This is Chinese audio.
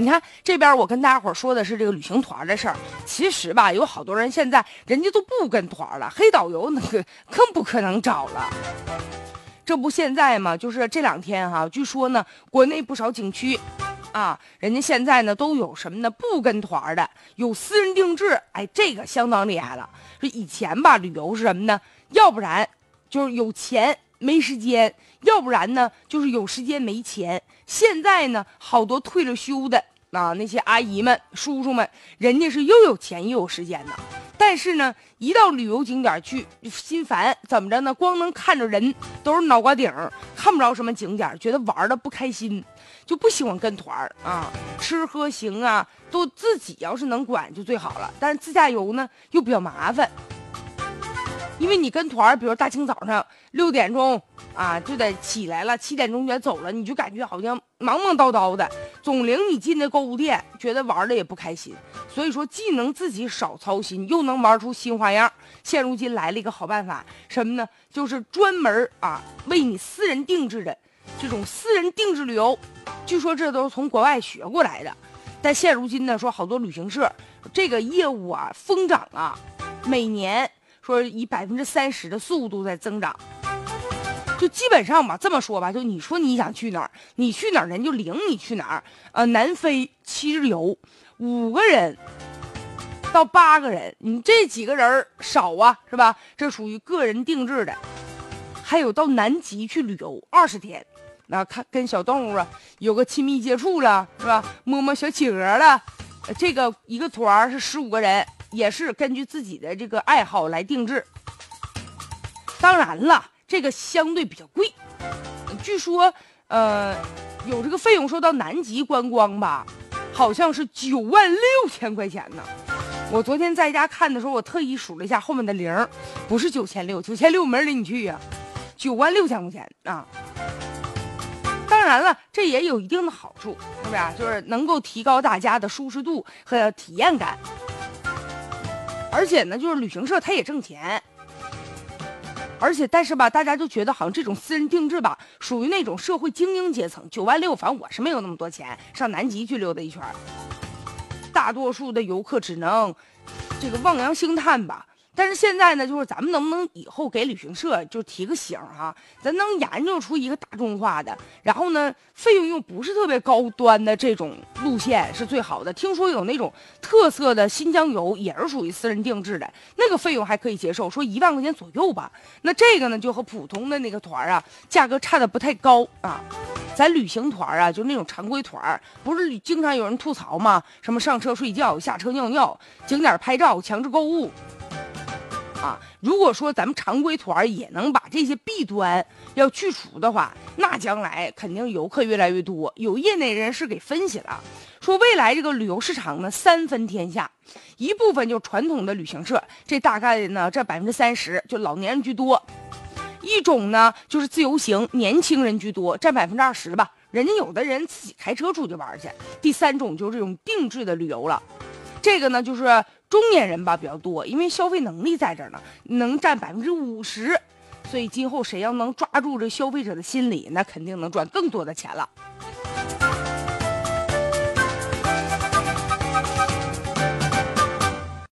你看这边，我跟大家伙说的是这个旅行团的事儿。其实吧，有好多人现在人家都不跟团了，黑导游那个更不可能找了。这不现在嘛，就是这两天哈，据说呢，国内不少景区，啊，人家现在呢都有什么呢？不跟团的，有私人定制。哎，这个相当厉害了。说以前吧，旅游是什么呢？要不然就是有钱没时间，要不然呢就是有时间没钱。现在呢，好多退了休的啊，那些阿姨们、叔叔们，人家是又有钱又有时间呢。但是呢，一到旅游景点去，心烦，怎么着呢？光能看着人，都是脑瓜顶，看不着什么景点，觉得玩的不开心，就不喜欢跟团啊。吃喝行啊，都自己要是能管就最好了。但是自驾游呢，又比较麻烦。因为你跟团比如大清早上六点钟啊就得起来了，七点钟就得走了，你就感觉好像忙忙叨叨的，总领你进那购物店，觉得玩的也不开心。所以说，既能自己少操心，又能玩出新花样。现如今来了一个好办法，什么呢？就是专门啊为你私人定制的这种私人定制旅游。据说这都是从国外学过来的，但现如今呢，说好多旅行社这个业务啊疯涨啊，每年。说以百分之三十的速度在增长，就基本上吧，这么说吧，就你说你想去哪儿，你去哪儿人就领你去哪儿。呃，南非七日游，五个人到八个人，你这几个人少啊，是吧？这属于个人定制的。还有到南极去旅游二十天，那看跟小动物啊有个亲密接触了，是吧？摸摸小企鹅了，这个一个团是十五个人。也是根据自己的这个爱好来定制。当然了，这个相对比较贵，据说，呃，有这个费用说到南极观光吧，好像是九万六千块钱呢。我昨天在家看的时候，我特意数了一下后面的零，不是九千六，九千六没人领你去呀，九万六千块钱啊。当然了，这也有一定的好处，是不是？就是能够提高大家的舒适度和体验感。而且呢，就是旅行社他也挣钱，而且但是吧，大家就觉得好像这种私人定制吧，属于那种社会精英阶层，九万六，反正我是没有那么多钱上南极去溜达一圈大多数的游客只能这个望洋兴叹吧。但是现在呢，就是咱们能不能以后给旅行社就提个醒儿哈，咱能研究出一个大众化的，然后呢，费用又不是特别高端的这种路线是最好的。听说有那种特色的新疆游也是属于私人定制的，那个费用还可以接受，说一万块钱左右吧。那这个呢，就和普通的那个团儿啊，价格差的不太高啊。咱旅行团啊，就那种常规团儿，不是经常有人吐槽吗？什么上车睡觉，下车尿尿，景点拍照，强制购物。啊，如果说咱们常规团也能把这些弊端要去除的话，那将来肯定游客越来越多。有业内人士给分析了，说未来这个旅游市场呢三分天下，一部分就传统的旅行社，这大概呢这百分之三十就老年人居多；一种呢就是自由行，年轻人居多，占百分之二十吧。人家有的人自己开车出去玩去。第三种就是这种定制的旅游了，这个呢就是。中年人吧比较多，因为消费能力在这儿呢，能占百分之五十，所以今后谁要能抓住这消费者的心理，那肯定能赚更多的钱了。